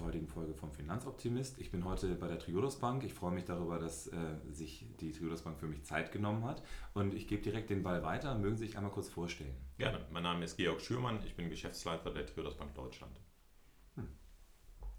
zur heutigen Folge vom Finanzoptimist. Ich bin heute bei der Triodos Bank. Ich freue mich darüber, dass äh, sich die Triodos Bank für mich Zeit genommen hat. Und ich gebe direkt den Ball weiter. Mögen Sie sich einmal kurz vorstellen? Gerne. Mein Name ist Georg Schürmann. Ich bin Geschäftsleiter der Triodos Bank Deutschland. Hm.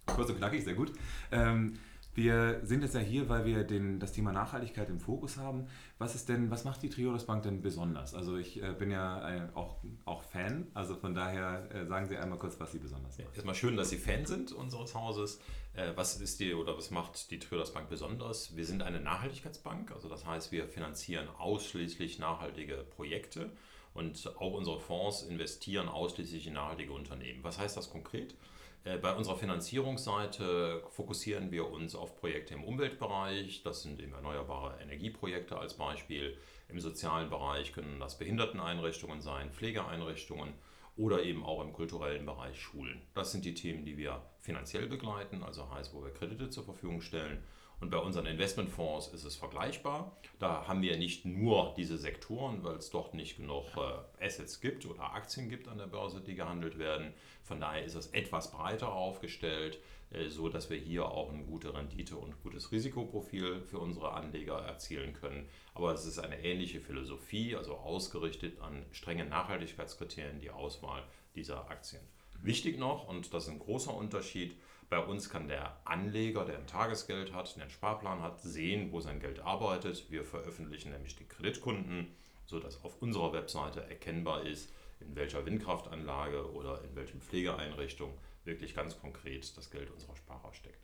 Kurz und knackig, sehr gut. Ähm, wir sind jetzt ja hier, weil wir den, das Thema Nachhaltigkeit im Fokus haben. Was ist denn, was macht die Triodos Bank denn besonders? Also ich äh, bin ja ein, auch, auch Fan, also von daher äh, sagen Sie einmal kurz, was Sie besonders macht. Ja, erstmal schön, dass Sie Fan sind unseres Hauses. Äh, was ist die oder was macht die Triodos Bank besonders? Wir sind eine Nachhaltigkeitsbank, also das heißt, wir finanzieren ausschließlich nachhaltige Projekte und auch unsere Fonds investieren ausschließlich in nachhaltige Unternehmen. Was heißt das konkret? Äh, bei unserer Finanzierungsseite fokussieren wir uns auf Projekte im Umweltbereich. Das sind eben erneuerbare Energieprojekte als Beispiel. Im sozialen Bereich können das Behinderteneinrichtungen sein, Pflegeeinrichtungen oder eben auch im kulturellen Bereich Schulen. Das sind die Themen, die wir finanziell begleiten, also heißt, wo wir Kredite zur Verfügung stellen. Und bei unseren Investmentfonds ist es vergleichbar. Da haben wir nicht nur diese Sektoren, weil es dort nicht genug äh, Assets gibt oder Aktien gibt an der Börse, die gehandelt werden. Von daher ist es etwas breiter aufgestellt, äh, so dass wir hier auch eine gute Rendite und gutes Risikoprofil für unsere Anleger erzielen können. Aber es ist eine ähnliche Philosophie, also ausgerichtet an strenge Nachhaltigkeitskriterien, die Auswahl dieser Aktien. Wichtig noch, und das ist ein großer Unterschied, bei uns kann der Anleger, der ein Tagesgeld hat, der einen Sparplan hat, sehen, wo sein Geld arbeitet. Wir veröffentlichen nämlich die Kreditkunden, sodass auf unserer Webseite erkennbar ist, in welcher Windkraftanlage oder in welchen Pflegeeinrichtung wirklich ganz konkret das Geld unserer Sparer steckt.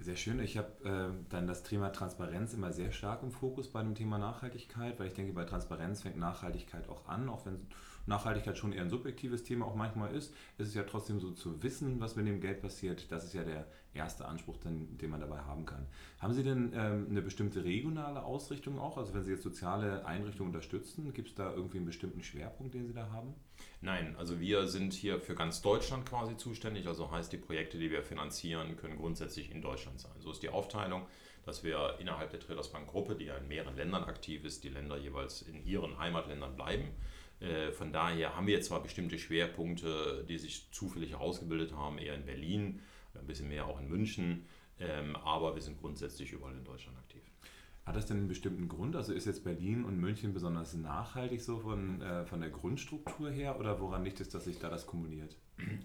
Sehr schön. Ich habe äh, dann das Thema Transparenz immer sehr stark im Fokus bei dem Thema Nachhaltigkeit, weil ich denke, bei Transparenz fängt Nachhaltigkeit auch an, auch wenn Nachhaltigkeit schon eher ein subjektives Thema auch manchmal ist, ist es ja trotzdem so zu wissen, was mit dem Geld passiert. Das ist ja der erste Anspruch, den, den man dabei haben kann. Haben Sie denn ähm, eine bestimmte regionale Ausrichtung auch? Also wenn Sie jetzt soziale Einrichtungen unterstützen, gibt es da irgendwie einen bestimmten Schwerpunkt, den Sie da haben? Nein, also wir sind hier für ganz Deutschland quasi zuständig. Also heißt, die Projekte, die wir finanzieren, können grundsätzlich in Deutschland sein. So ist die Aufteilung, dass wir innerhalb der Traders Bank Gruppe, die ja in mehreren Ländern aktiv ist, die Länder jeweils in ihren Heimatländern bleiben. Äh, von daher haben wir zwar bestimmte Schwerpunkte, die sich zufällig herausgebildet haben, eher in Berlin, ein bisschen mehr auch in München, ähm, aber wir sind grundsätzlich überall in Deutschland aktiv. Hat das denn einen bestimmten Grund? Also ist jetzt Berlin und München besonders nachhaltig so von, äh, von der Grundstruktur her oder woran liegt es, dass sich da das kombiniert?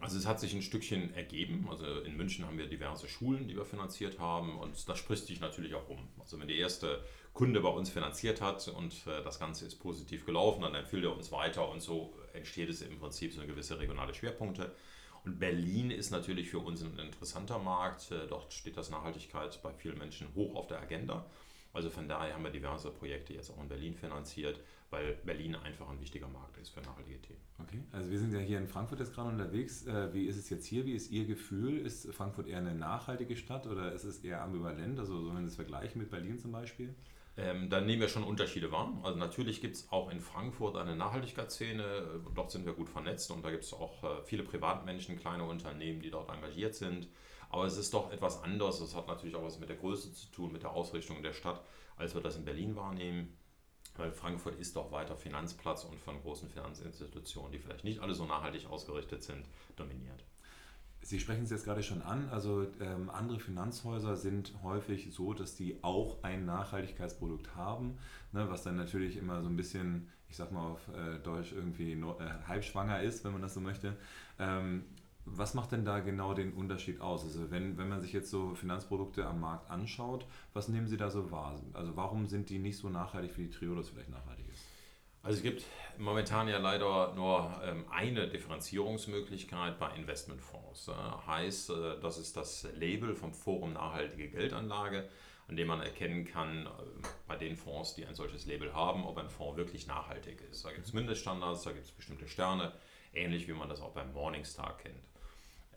Also es hat sich ein Stückchen ergeben. Also in München haben wir diverse Schulen, die wir finanziert haben und das spricht sich natürlich auch um. Also wenn die erste Kunde bei uns finanziert hat und äh, das Ganze ist positiv gelaufen, dann empfiehlt er uns weiter und so entsteht es im Prinzip so eine gewisse regionale Schwerpunkte. Und Berlin ist natürlich für uns ein interessanter Markt. Äh, dort steht das Nachhaltigkeit bei vielen Menschen hoch auf der Agenda. Also von daher haben wir diverse Projekte jetzt auch in Berlin finanziert, weil Berlin einfach ein wichtiger Markt ist für nachhaltige Themen. Okay, also wir sind ja hier in Frankfurt jetzt gerade unterwegs. Äh, wie ist es jetzt hier? Wie ist Ihr Gefühl? Ist Frankfurt eher eine nachhaltige Stadt oder ist es eher ambivalent? Also so wenn Sie es vergleichen mit Berlin zum Beispiel? Ähm, dann nehmen wir schon Unterschiede wahr. Also natürlich gibt es auch in Frankfurt eine Nachhaltigkeitsszene. Dort sind wir gut vernetzt und da gibt es auch äh, viele Privatmenschen, kleine Unternehmen, die dort engagiert sind. Aber es ist doch etwas anders. Das hat natürlich auch was mit der Größe zu tun, mit der Ausrichtung der Stadt, als wir das in Berlin wahrnehmen. Weil Frankfurt ist doch weiter Finanzplatz und von großen Finanzinstitutionen, die vielleicht nicht alle so nachhaltig ausgerichtet sind, dominiert. Sie sprechen es jetzt gerade schon an. Also ähm, andere Finanzhäuser sind häufig so, dass die auch ein Nachhaltigkeitsprodukt haben, ne, was dann natürlich immer so ein bisschen, ich sag mal auf äh, Deutsch irgendwie no, äh, halbschwanger ist, wenn man das so möchte. Ähm, was macht denn da genau den Unterschied aus? Also wenn, wenn man sich jetzt so Finanzprodukte am Markt anschaut, was nehmen Sie da so wahr? Also warum sind die nicht so nachhaltig, wie die Triodos vielleicht nachhaltig ist? Also es gibt momentan ja leider nur ähm, eine Differenzierungsmöglichkeit bei Investmentfonds. heißt, äh, das ist das Label vom Forum Nachhaltige Geldanlage, an dem man erkennen kann, äh, bei den Fonds, die ein solches Label haben, ob ein Fonds wirklich nachhaltig ist. Da gibt es Mindeststandards, da gibt es bestimmte Sterne, ähnlich wie man das auch beim Morningstar kennt.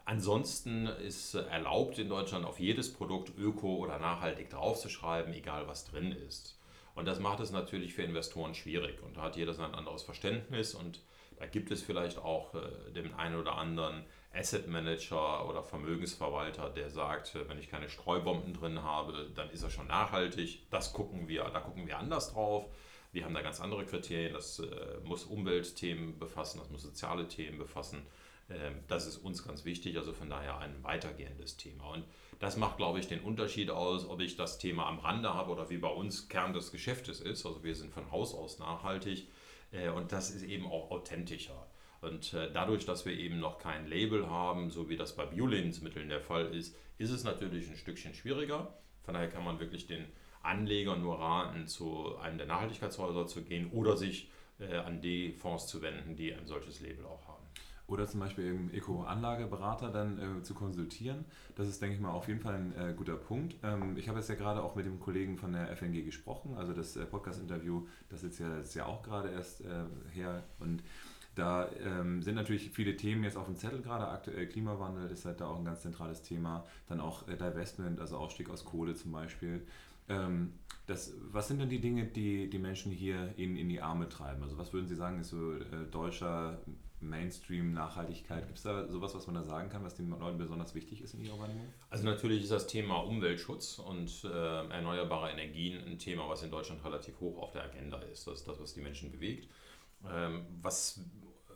Ansonsten ist erlaubt in Deutschland auf jedes Produkt öko oder nachhaltig draufzuschreiben, egal was drin ist. Und das macht es natürlich für Investoren schwierig und da hat jeder sein anderes Verständnis und da gibt es vielleicht auch äh, den einen oder anderen Asset Manager oder Vermögensverwalter, der sagt, äh, wenn ich keine Streubomben drin habe, dann ist er schon nachhaltig. Das gucken wir, da gucken wir anders drauf. Wir haben da ganz andere Kriterien. Das äh, muss Umweltthemen befassen, das muss soziale Themen befassen. Ähm, das ist uns ganz wichtig, also von daher ein weitergehendes Thema. Und das macht, glaube ich, den Unterschied aus, ob ich das Thema am Rande habe oder wie bei uns Kern des Geschäftes ist. Also wir sind von Haus aus nachhaltig äh, und das ist eben auch authentischer. Und äh, dadurch, dass wir eben noch kein Label haben, so wie das bei Bio-Lebensmitteln der Fall ist, ist es natürlich ein Stückchen schwieriger. Von daher kann man wirklich den Anlegern nur raten, zu einem der Nachhaltigkeitshäuser zu gehen oder sich äh, an die Fonds zu wenden, die ein solches Label auch haben. Oder zum Beispiel im Eco-Anlageberater dann äh, zu konsultieren. Das ist, denke ich mal, auf jeden Fall ein äh, guter Punkt. Ähm, ich habe jetzt ja gerade auch mit dem Kollegen von der FNG gesprochen, also das äh, Podcast-Interview, das ist ja, ist ja auch gerade erst äh, her und da ähm, sind natürlich viele Themen jetzt auf dem Zettel gerade. Aktuell Klimawandel ist halt da auch ein ganz zentrales Thema. Dann auch äh, Divestment, also Ausstieg aus Kohle zum Beispiel. Ähm, das, was sind denn die Dinge, die die Menschen hier in, in die Arme treiben? Also was würden Sie sagen, ist so äh, deutscher Mainstream-Nachhaltigkeit? Gibt es da sowas, was man da sagen kann, was den Leuten besonders wichtig ist in Ihrer Wahrnehmung? Also natürlich ist das Thema Umweltschutz und äh, erneuerbare Energien ein Thema, was in Deutschland relativ hoch auf der Agenda ist. Das ist das, was die Menschen bewegt. Ähm, was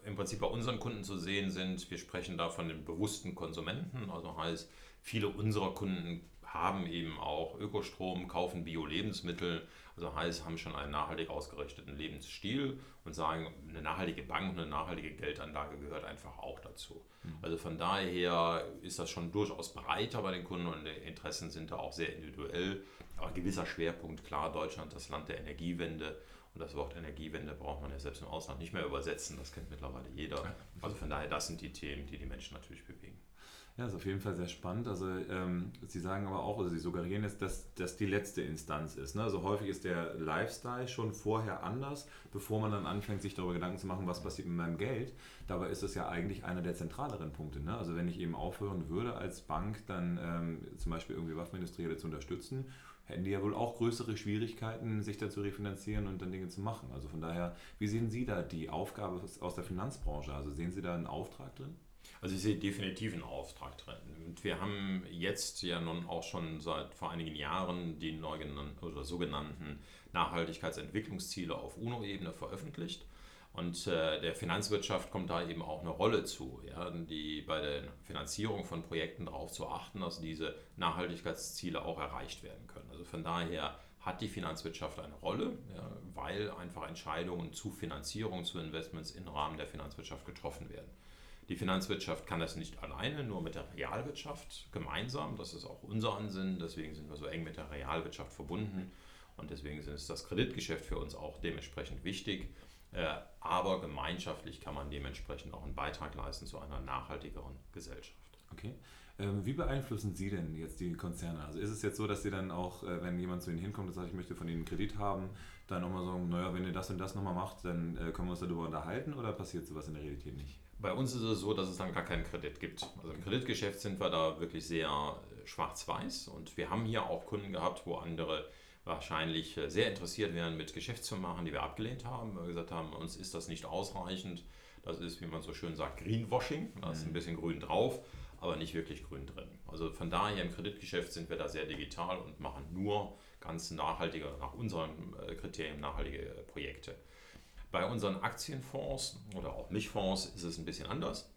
im Prinzip bei unseren Kunden zu sehen sind, wir sprechen da von den bewussten Konsumenten, also heißt, viele unserer Kunden haben eben auch Ökostrom, kaufen Bio-Lebensmittel, also heißt, haben schon einen nachhaltig ausgerichteten Lebensstil und sagen, eine nachhaltige Bank und eine nachhaltige Geldanlage gehört einfach auch dazu. Mhm. Also von daher ist das schon durchaus breiter bei den Kunden und die Interessen sind da auch sehr individuell. Aber ein gewisser Schwerpunkt, klar, Deutschland, das Land der Energiewende und das Wort Energiewende braucht man ja selbst im Ausland nicht mehr übersetzen, das kennt mittlerweile jeder. Also von daher, das sind die Themen, die die Menschen natürlich bewegen. Ja, ist auf jeden Fall sehr spannend. Also ähm, Sie sagen aber auch, also Sie suggerieren jetzt, dass das die letzte Instanz ist. Ne? Also häufig ist der Lifestyle schon vorher anders, bevor man dann anfängt, sich darüber Gedanken zu machen, was passiert mit meinem Geld. Dabei ist es ja eigentlich einer der zentraleren Punkte. Ne? Also wenn ich eben aufhören würde als Bank, dann ähm, zum Beispiel irgendwie Waffenindustrie zu unterstützen hätten die ja wohl auch größere Schwierigkeiten, sich da zu refinanzieren und dann Dinge zu machen. Also von daher, wie sehen Sie da die Aufgabe aus der Finanzbranche? Also sehen Sie da einen Auftrag drin? Also ich sehe definitiv einen Auftrag drin. Und wir haben jetzt ja nun auch schon seit vor einigen Jahren die neu genannten oder sogenannten Nachhaltigkeitsentwicklungsziele auf UNO-Ebene veröffentlicht. Und äh, der Finanzwirtschaft kommt da eben auch eine Rolle zu, ja, die bei der Finanzierung von Projekten darauf zu achten, dass diese Nachhaltigkeitsziele auch erreicht werden können. Also von daher hat die Finanzwirtschaft eine Rolle, ja, weil einfach Entscheidungen zu Finanzierung, zu Investments im Rahmen der Finanzwirtschaft getroffen werden. Die Finanzwirtschaft kann das nicht alleine, nur mit der Realwirtschaft gemeinsam. Das ist auch unser Ansinnen, deswegen sind wir so eng mit der Realwirtschaft verbunden und deswegen ist das Kreditgeschäft für uns auch dementsprechend wichtig. Äh, aber gemeinschaftlich kann man dementsprechend auch einen Beitrag leisten zu einer nachhaltigeren Gesellschaft. Okay. Ähm, wie beeinflussen Sie denn jetzt die Konzerne? Also ist es jetzt so, dass Sie dann auch, äh, wenn jemand zu Ihnen hinkommt und sagt, ich möchte von Ihnen einen Kredit haben, dann nochmal sagen, naja, wenn ihr das und das nochmal macht, dann äh, können wir uns darüber unterhalten oder passiert sowas in der Realität nicht? Bei uns ist es so, dass es dann gar keinen Kredit gibt. Also im Kreditgeschäft sind wir da wirklich sehr schwarz-weiß und wir haben hier auch Kunden gehabt, wo andere wahrscheinlich äh, sehr interessiert wären, mit Geschäft zu machen, die wir abgelehnt haben, weil wir gesagt haben, uns ist das nicht ausreichend. Das ist, wie man so schön sagt, Greenwashing. Da ist ein mhm. bisschen grün drauf, aber nicht wirklich grün drin. Also von daher im Kreditgeschäft sind wir da sehr digital und machen nur ganz nachhaltige, nach unseren äh, Kriterien nachhaltige Projekte. Bei unseren Aktienfonds oder auch Mischfonds ist es ein bisschen anders.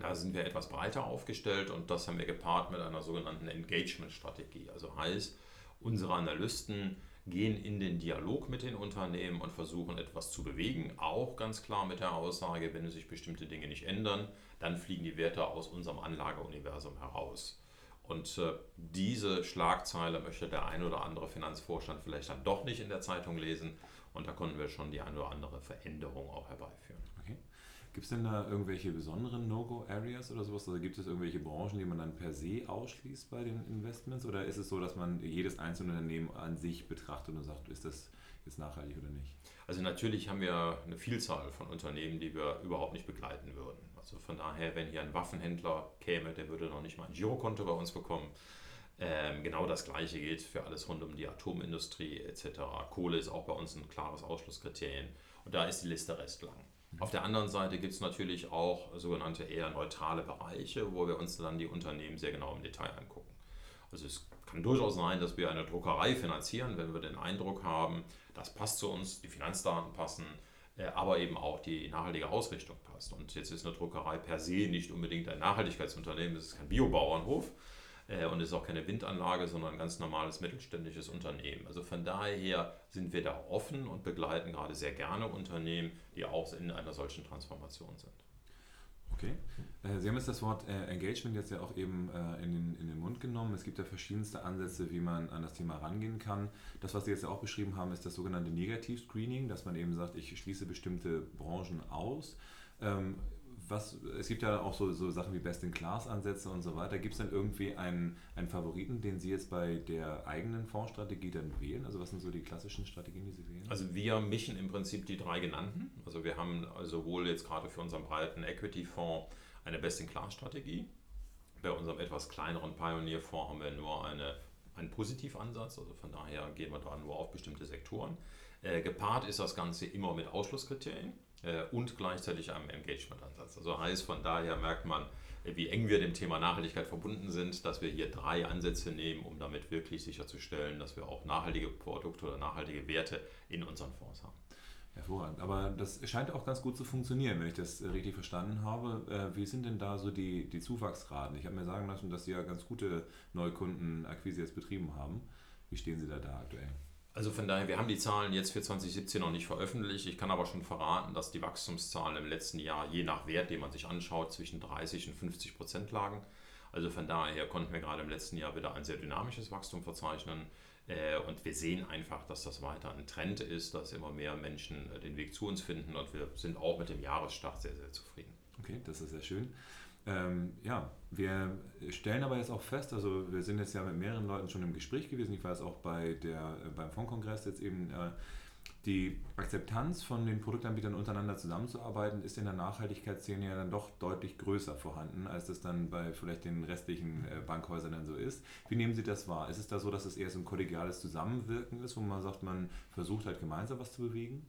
Da sind wir etwas breiter aufgestellt und das haben wir gepaart mit einer sogenannten Engagement-Strategie. Also heißt, Unsere Analysten gehen in den Dialog mit den Unternehmen und versuchen etwas zu bewegen. Auch ganz klar mit der Aussage, wenn sich bestimmte Dinge nicht ändern, dann fliegen die Werte aus unserem Anlageuniversum heraus. Und äh, diese Schlagzeile möchte der ein oder andere Finanzvorstand vielleicht dann doch nicht in der Zeitung lesen. Und da konnten wir schon die ein oder andere Veränderung auch herbeiführen. Gibt es denn da irgendwelche besonderen No-Go-Areas oder sowas? Also gibt es irgendwelche Branchen, die man dann per se ausschließt bei den Investments? Oder ist es so, dass man jedes einzelne Unternehmen an sich betrachtet und sagt, ist das jetzt nachhaltig oder nicht? Also natürlich haben wir eine Vielzahl von Unternehmen, die wir überhaupt nicht begleiten würden. Also von daher, wenn hier ein Waffenhändler käme, der würde noch nicht mal ein Girokonto bei uns bekommen. Ähm, genau das gleiche gilt für alles rund um die Atomindustrie etc. Kohle ist auch bei uns ein klares Ausschlusskriterium und da ist die Liste recht lang. Auf der anderen Seite gibt es natürlich auch sogenannte eher neutrale Bereiche, wo wir uns dann die Unternehmen sehr genau im Detail angucken. Also es kann durchaus sein, dass wir eine Druckerei finanzieren, wenn wir den Eindruck haben, das passt zu uns, die Finanzdaten passen, äh, aber eben auch die nachhaltige Ausrichtung passt. Und jetzt ist eine Druckerei per se nicht unbedingt ein Nachhaltigkeitsunternehmen, es ist kein Biobauernhof und es ist auch keine Windanlage, sondern ein ganz normales mittelständisches Unternehmen. Also von daher sind wir da offen und begleiten gerade sehr gerne Unternehmen, die auch in einer solchen Transformation sind. Okay. Äh, Sie haben jetzt das Wort äh, Engagement jetzt ja auch eben äh, in den, in den Mund genommen. Es gibt ja verschiedenste Ansätze, wie man an das Thema rangehen kann. Das, was Sie jetzt ja auch beschrieben haben, ist das sogenannte Negativ-Screening, dass man eben sagt, ich schließe bestimmte Branchen aus. Was, es gibt ja auch so, so Sachen wie Best-in-Class-Ansätze und so weiter. Gibt es denn irgendwie einen, einen Favoriten, den Sie jetzt bei der eigenen Fondsstrategie dann wählen? Also was sind so die klassischen Strategien, die Sie wählen? Also wir mischen im Prinzip die drei genannten. Also wir haben sowohl jetzt gerade für unseren breiten Equity-Fonds eine Best-in-Class-Strategie. Bei unserem etwas kleineren Pioneer-Fonds haben wir nur eine, einen Positivansatz. Also von daher gehen wir da nur auf bestimmte Sektoren. Äh, gepaart ist das Ganze immer mit Ausschlusskriterien und gleichzeitig einem Engagement-Ansatz. Also heißt, von daher merkt man, äh, wie eng wir dem Thema Nachhaltigkeit verbunden sind, dass wir hier drei Ansätze nehmen, um damit wirklich sicherzustellen, dass wir auch nachhaltige Produkte oder nachhaltige Werte in unseren Fonds haben. Hervorragend. Aber das scheint auch ganz gut zu funktionieren, wenn ich das richtig verstanden habe. Äh, wie sind denn da so die, die Zuwachsraten? Ich habe mir sagen lassen, dass Sie ja ganz gute Neukundenakquise jetzt betrieben haben. Wie stehen Sie da da aktuell? Also von daher, wir haben die Zahlen jetzt für 2017 noch nicht veröffentlicht. Ich kann aber schon verraten, dass die Wachstumszahlen im letzten Jahr je nach Wert, den man sich anschaut, zwischen 30 und 50 Prozent lagen. Also von daher konnten wir gerade im letzten Jahr wieder ein sehr dynamisches Wachstum verzeichnen. Äh, und wir sehen einfach, dass das weiter ein Trend ist, dass immer mehr Menschen äh, den Weg zu uns finden. Und wir sind auch mit dem Jahresstart sehr, sehr zufrieden. Okay, das ist sehr schön. Ähm, ja, wir stellen aber jetzt auch fest, also wir sind jetzt ja mit mehreren Leuten schon im Gespräch gewesen. Ich weiß auch bei der, äh, beim Fondkongress jetzt eben, äh, die Akzeptanz von den Produktanbietern untereinander zusammenzuarbeiten, ist in der Nachhaltigkeitsszene ja dann doch deutlich größer vorhanden, als das dann bei vielleicht den restlichen äh, Bankhäusern dann so ist. Wie nehmen Sie das wahr? Ist es da so, dass es eher so ein kollegiales Zusammenwirken ist, wo man sagt, man versucht halt gemeinsam was zu bewegen?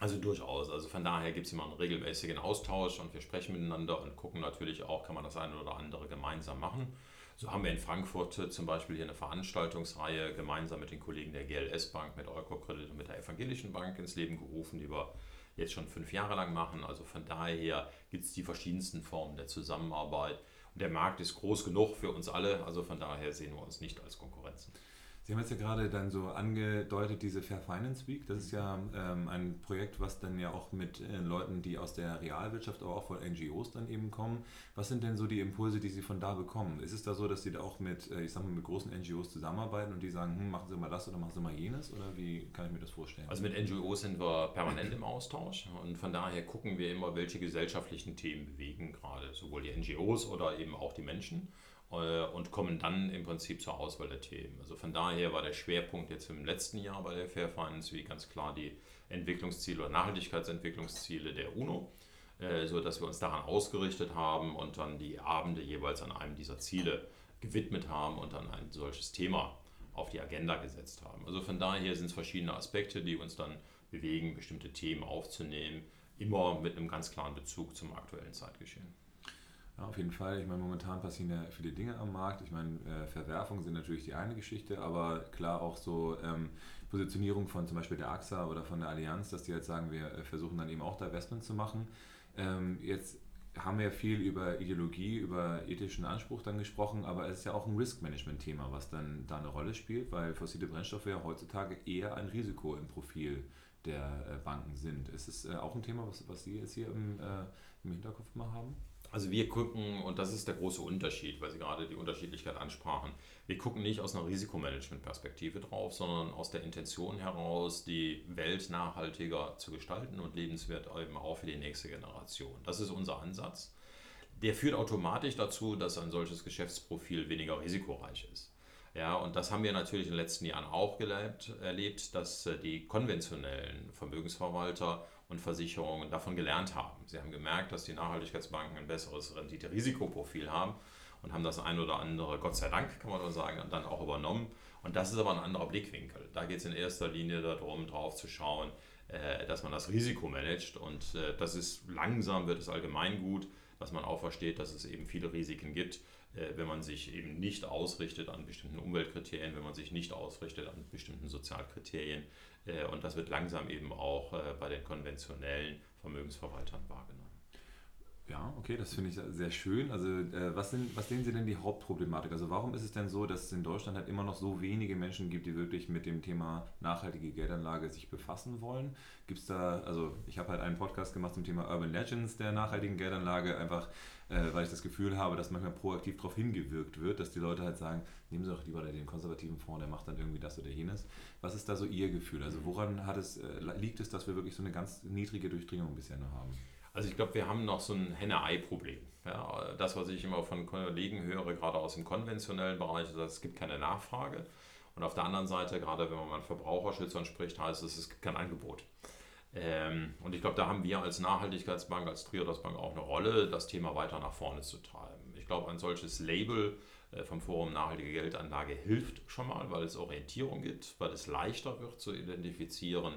Also durchaus. Also von daher gibt es immer einen regelmäßigen Austausch und wir sprechen miteinander und gucken natürlich auch, kann man das eine oder andere gemeinsam machen. So haben wir in Frankfurt zum Beispiel hier eine Veranstaltungsreihe gemeinsam mit den Kollegen der GLS Bank, mit Eurocredit und mit der Evangelischen Bank ins Leben gerufen, die wir jetzt schon fünf Jahre lang machen. Also von daher gibt es die verschiedensten Formen der Zusammenarbeit. Und der Markt ist groß genug für uns alle, also von daher sehen wir uns nicht als Konkurrenzen. Sie haben jetzt ja gerade dann so angedeutet, diese Fair Finance Week. Das ist ja ähm, ein Projekt, was dann ja auch mit äh, Leuten, die aus der Realwirtschaft, aber auch von NGOs dann eben kommen. Was sind denn so die Impulse, die Sie von da bekommen? Ist es da so, dass Sie da auch mit, äh, ich sag mal, mit großen NGOs zusammenarbeiten und die sagen, hm, machen Sie mal das oder machen Sie mal jenes? Oder wie kann ich mir das vorstellen? Also mit NGOs sind wir permanent im Austausch und von daher gucken wir immer, welche gesellschaftlichen Themen bewegen gerade sowohl die NGOs oder eben auch die Menschen. Äh, und kommen dann im Prinzip zur Auswahl der Themen. Also von daher war der Schwerpunkt jetzt im letzten Jahr bei der Fair Finance wie ganz klar die Entwicklungsziele oder Nachhaltigkeitsentwicklungsziele der UNO, äh, so dass wir uns daran ausgerichtet haben und dann die Abende jeweils an einem dieser Ziele gewidmet haben und dann ein solches Thema auf die Agenda gesetzt haben. Also von daher sind es verschiedene Aspekte, die uns dann bewegen, bestimmte Themen aufzunehmen, immer mit einem ganz klaren Bezug zum aktuellen Zeitgeschehen. Ja, auf jeden Fall. Ich meine, momentan passieren ja viele Dinge am Markt. Ich meine, äh, Verwerfungen sind natürlich die eine Geschichte, aber klar auch so ähm, Positionierung von zum Beispiel der AXA oder von der Allianz, dass die jetzt sagen, wir äh, versuchen dann eben auch da Investment zu machen. Ähm, jetzt haben wir viel über Ideologie, über ethischen Anspruch dann gesprochen, aber es ist ja auch ein Risk-Management-Thema, was dann da eine Rolle spielt, weil fossile Brennstoffe ja heutzutage eher ein Risiko im Profil der äh, Banken sind. Ist es auch ein Thema, was, was Sie jetzt hier im, äh, im Hinterkopf mal haben? Also wir gucken, und das ist der große Unterschied, weil Sie gerade die Unterschiedlichkeit ansprachen, wir gucken nicht aus einer Risikomanagement-Perspektive drauf, sondern aus der Intention heraus, die Welt nachhaltiger zu gestalten und lebenswert eben auch für die nächste Generation. Das ist unser Ansatz. Der führt automatisch dazu, dass ein solches Geschäftsprofil weniger risikoreich ist. Ja, und das haben wir natürlich in den letzten Jahren auch gelebt, erlebt, dass äh, die konventionellen Vermögensverwalter und Versicherungen davon gelernt haben. Sie haben gemerkt, dass die Nachhaltigkeitsbanken ein besseres Rendite-Risikoprofil haben und haben das ein oder andere, Gott sei Dank, kann man nur sagen, dann auch übernommen. Und das ist aber ein anderer Blickwinkel. Da geht es in erster Linie darum, drauf zu schauen, äh, dass man das Risiko managt. Und äh, das ist langsam, wird es allgemein gut, dass man auch versteht, dass es eben viele Risiken gibt äh, wenn man sich eben nicht ausrichtet an bestimmten Umweltkriterien, wenn man sich nicht ausrichtet an bestimmten Sozialkriterien, Und das wird langsam eben auch bei den konventionellen Vermögensverwaltern wahrgenommen. Ja, okay, das finde ich sehr schön. Also äh, was, sind, was sehen Sie denn die Hauptproblematik? Also warum ist es denn so, dass es in Deutschland halt immer noch so wenige Menschen gibt, die wirklich mit dem Thema nachhaltige Geldanlage sich befassen wollen? Gibt es da, also ich habe halt einen Podcast gemacht zum Thema Urban Legends der nachhaltigen Geldanlage, einfach äh, weil ich das Gefühl habe, dass manchmal proaktiv darauf hingewirkt wird, dass die Leute halt sagen, nehmen Sie doch lieber den konservativen Fonds, der macht dann irgendwie das oder jenes. Was ist da so Ihr Gefühl? Also woran hat es, äh, liegt es, dass wir wirklich so eine ganz niedrige Durchdringung bisher noch haben? Also ich glaube, wir haben noch so ein Henne-Ei-Problem. Ja, das, was ich immer von Kollegen höre, gerade aus dem konventionellen Bereich, ist, dass es gibt keine Nachfrage. Und auf der anderen Seite, gerade wenn man mit Verbraucherschützern spricht, heißt es, es gibt kein Angebot. Ähm, und ich glaube, da haben wir als Nachhaltigkeitsbank, als Triodos Bank auch eine Rolle, das Thema weiter nach vorne zu treiben. Ich glaube, ein solches Label äh, vom Forum Nachhaltige Geldanlage hilft schon mal, weil es Orientierung gibt, weil es leichter wird zu identifizieren,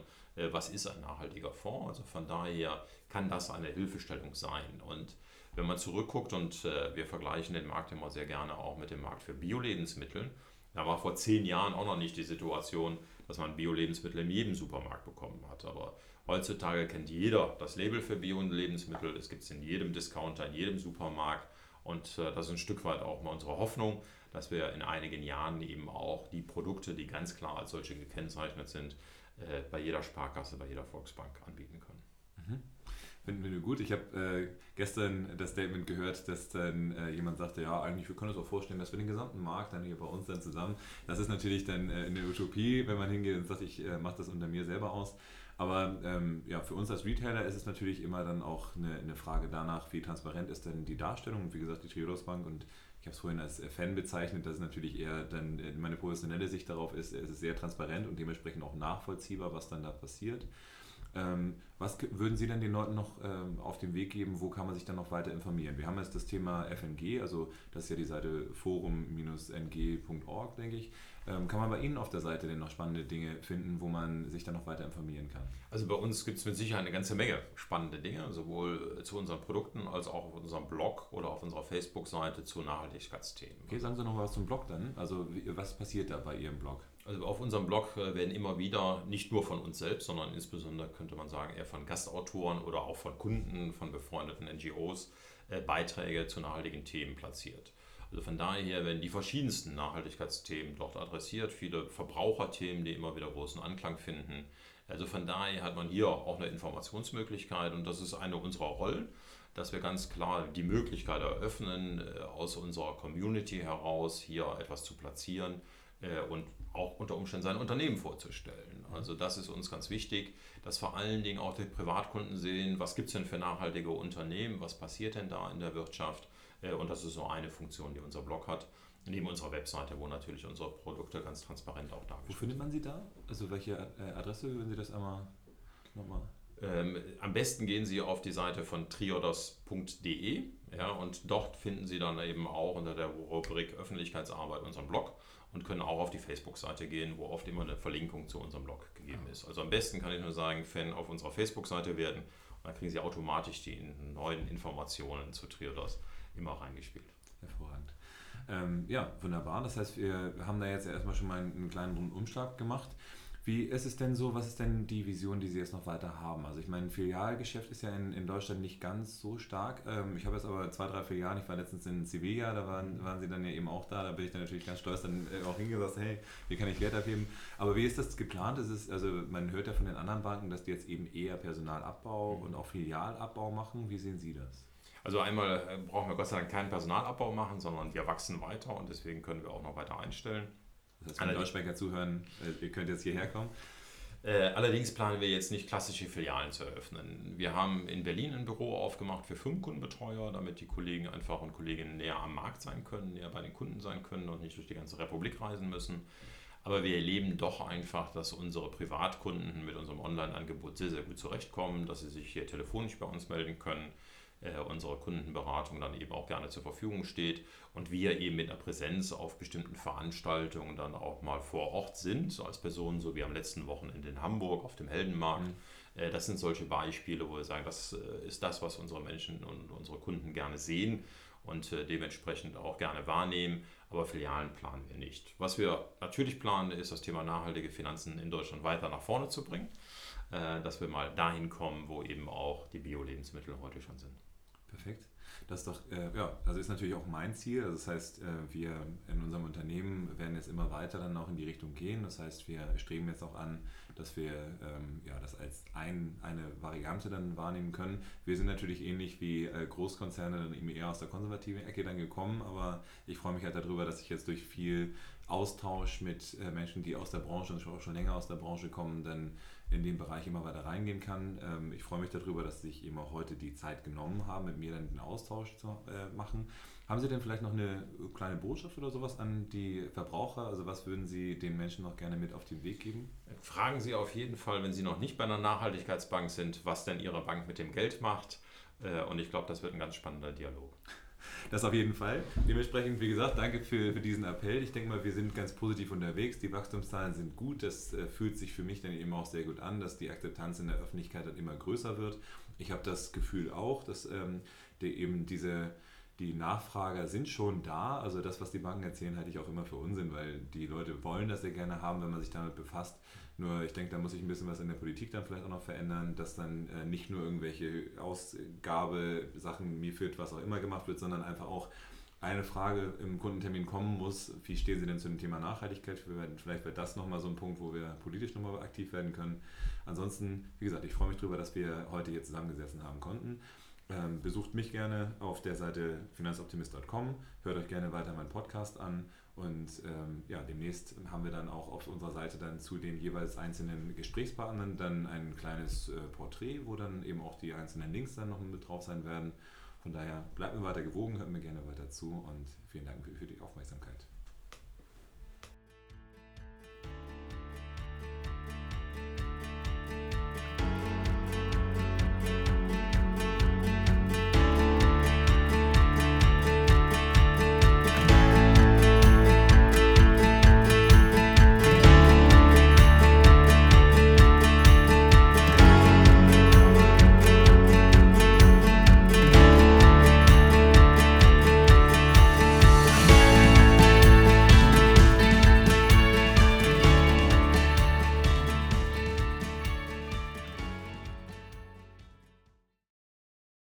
was ist ein nachhaltiger Fonds. Also von daher kann das eine Hilfestellung sein. Und wenn man zurückguckt und äh, wir vergleichen den Markt immer sehr gerne auch mit dem Markt für Bio-Lebensmittel, da war vor zehn Jahren auch noch nicht die Situation, dass man Bio-Lebensmittel in jedem Supermarkt bekommen hat. Aber heutzutage kennt jeder das Label für Bio-Lebensmittel. Es gibt es in jedem Discounter, in jedem Supermarkt. Und äh, das ist ein Stück weit auch mal unsere Hoffnung, dass wir in einigen Jahren eben auch die Produkte, die ganz klar als solche gekennzeichnet sind, äh, bei jeder Sparkasse, bei jeder Volksbank anbieten können. Mhm. Finden wir gut. Ich habe äh, gestern das Statement gehört, dass dann äh, jemand sagte, ja, eigentlich, wir können uns auch vorstellen, dass wir den gesamten Markt dann hier bei uns dann zusammen, das ist natürlich dann äh, eine Utopie, wenn man hingeht und sagt, ich äh, mache das unter mir selber aus. Aber ähm, ja, für uns als Retailer ist es natürlich immer dann auch eine, eine, Frage danach, wie transparent ist denn die Darstellung. Und wie gesagt, die Triodos Bank und ich habe es vorhin als Fan bezeichnet, dass es natürlich eher dann äh, meine professionelle Sicht darauf ist, es ist sehr transparent und dementsprechend auch nachvollziehbar, was dann da passiert. Ähm, was würden Sie denn den Leuten noch ähm, auf den Weg geben? Wo kann man sich dann noch weiter informieren? Wir haben jetzt das Thema FNG, also das ist ja die Seite forum-ng.org, denke ich. Ähm, kann man bei Ihnen auf der Seite denn noch spannende Dinge finden, wo man sich dann noch weiter informieren kann? Also bei uns gibt es mit Sicherheit eine ganze Menge spannende Dinge, sowohl zu unseren Produkten als auch auf unserem Blog oder auf unserer Facebook-Seite zu Nachhaltigkeitsthemen. Okay, sagen Sie noch was zum Blog dann. Also was passiert da bei Ihrem Blog? Also auf unserem Blog äh, werden immer wieder, nicht nur von uns selbst, sondern insbesondere könnte man sagen, eher von Gastautoren oder auch von Kunden, von befreundeten NGOs äh, Beiträge zu nachhaltigen Themen platziert. Also von daher werden die verschiedensten Nachhaltigkeitsthemen dort adressiert, viele Verbraucherthemen, die immer wieder großen Anklang finden. Also von daher hat man hier auch eine Informationsmöglichkeit und das ist eine unserer Rollen, dass wir ganz klar die Möglichkeit eröffnen, äh, aus unserer Community heraus hier etwas zu platzieren und auch unter Umständen sein Unternehmen vorzustellen. Also das ist uns ganz wichtig, dass vor allen Dingen auch die Privatkunden sehen, was gibt es denn für nachhaltige Unternehmen, was passiert denn da in der Wirtschaft. Äh, und das ist so eine Funktion, die unser Blog hat. Neben unserer Webseite, wo natürlich unsere Produkte ganz transparent auch dargestellt sind. Wo findet man sie da? Also welche äh, Adresse, wenn Sie das einmal nochmal... Ähm, am besten gehen Sie auf die Seite von triodos.de ja, und dort finden Sie dann eben auch unter der Rubrik Öffentlichkeitsarbeit unseren Blog und können auch auf die Facebook-Seite gehen, wo oft immer eine Verlinkung zu unserem Blog gegeben ist. Also am besten kann ich nur sagen, Fan auf unserer Facebook-Seite werden und dann kriegen Sie automatisch die neuen Informationen zu Triodos immer reingespielt. Hervorragend. Ähm, ja, wunderbar. Das heißt, wir haben da jetzt erstmal schon mal einen kleinen Umschlag gemacht. Wie ist es denn so, was ist denn die Vision, die Sie jetzt noch weiter haben? Also ich meine, Filialgeschäft ist ja in, in Deutschland nicht ganz so stark. Ähm, ich habe jetzt aber zwei, drei Filialen, ich war letztens in Sevilla, da waren, waren Sie dann ja eben auch da, da bin ich dann natürlich ganz stolz dann äh, auch hingesagt, hey, wie kann ich Geld abheben? Aber wie ist das geplant? Ist es, also man hört ja von den anderen Banken, dass die jetzt eben eher Personalabbau mhm. und auch Filialabbau machen. Wie sehen Sie das? Also einmal äh, brauchen wir Gott sei Dank keinen Personalabbau machen, sondern wir wachsen weiter und deswegen können wir auch noch weiter einstellen. Das heißt, wenn Deutschbanker zuhören, äh, ihr könnt jetzt hierher kommen. Äh, allerdings planen wir jetzt nicht klassische Filialen zu eröffnen. Wir haben in Berlin ein Büro aufgemacht für Firmenkundenbetreuer, damit die Kollegen einfach und Kolleginnen näher am Markt sein können, näher bei den Kunden sein können und nicht durch die ganze Republik reisen müssen. Aber wir erleben doch einfach, dass unsere Privatkunden mit unserem Online-Angebot sehr, sehr gut zurechtkommen, dass sie sich hier telefonisch bei uns melden können äh, unsere Kundenberatung dann eben auch gerne zur Verfügung steht und wir eben mit einer Präsenz auf bestimmten Veranstaltungen dann auch mal vor Ort sind, als Personen, so wie am letzten Wochenende in Hamburg auf dem Heldenmarkt. Mhm. Äh, das sind solche Beispiele, wo wir sagen, das äh, ist das, was unsere Menschen und unsere Kunden gerne sehen und äh, dementsprechend auch gerne wahrnehmen. aber Filialen planen wir nicht. Was wir natürlich planen, ist das Thema nachhaltige Finanzen in Deutschland weiter nach vorne zu bringen, dass wir mal dahin kommen, wo eben auch die Bio-Lebensmittel heute schon sind. Perfekt. Das ist doch, äh, ja, also ist natürlich auch mein Ziel. Also das heißt, äh, wir in unserem Unternehmen werden jetzt immer weiter dann auch in die Richtung gehen. Das heißt, wir streben jetzt auch an, dass wir ähm, ja, das als ein, eine Variante dann wahrnehmen können. Wir sind natürlich ähnlich wie äh, Großkonzerne dann eben eher aus der konservativen Ecke dann gekommen, aber ich freue mich halt darüber, dass ich jetzt durch viel Austausch mit äh, Menschen, die aus der Branche und auch schon länger aus der Branche kommen, dann in den Bereich immer weiter reingehen kann. Ähm, ich freue mich darüber, dass Sie sich eben auch heute die Zeit genommen haben, mit mir dann den Austausch zu äh, machen. Haben Sie denn vielleicht noch eine kleine Botschaft oder sowas an die Verbraucher? Also was würden Sie den Menschen noch gerne mit auf den Weg geben? Fragen Sie auf jeden Fall, wenn Sie noch nicht bei einer Nachhaltigkeitsbank sind, was denn Ihre Bank mit dem Geld macht. Äh, und ich glaube, das wird ein ganz spannender Dialog. Das auf jeden Fall. Dementsprechend, wie gesagt, danke für, für diesen Appell. Ich denke mal, wir sind ganz positiv unterwegs. Die Wachstumszahlen sind gut. Das äh, fühlt sich für mich dann eben auch sehr gut an, dass die Akzeptanz in der Öffentlichkeit dann immer größer wird. Ich habe das Gefühl auch, dass ähm, die, eben diese die Nachfrager sind schon da. Also das, was die Banken erzählen, halte ich auch immer für Unsinn, weil die Leute wollen das sehr gerne haben, wenn man sich damit befasst. Nur ich denke, da muss sich ein bisschen was in der Politik dann vielleicht auch noch verändern, dass dann äh, nicht nur irgendwelche Ausgabesachen, MIFID, was auch immer gemacht wird, sondern einfach auch eine Frage im Kundentermin kommen muss, wie stehen Sie denn zu dem Thema Nachhaltigkeit? Vielleicht wäre das nochmal so ein Punkt, wo wir politisch nochmal aktiv werden können. Ansonsten, wie gesagt, ich freue mich darüber, dass wir heute hier zusammengesessen haben konnten. Ähm, besucht mich gerne auf der Seite finanzoptimist.com, hört euch gerne weiter meinen Podcast an und ähm, ja, demnächst haben wir dann auch auf unserer Seite dann zu den jeweils einzelnen Gesprächspartnern dann ein kleines äh, Porträt, wo dann eben auch die einzelnen Links dann noch mit drauf sein werden. Von daher bleibt mir weiter gewogen, hört mir gerne weiter zu und vielen Dank für, für die Aufmerksamkeit.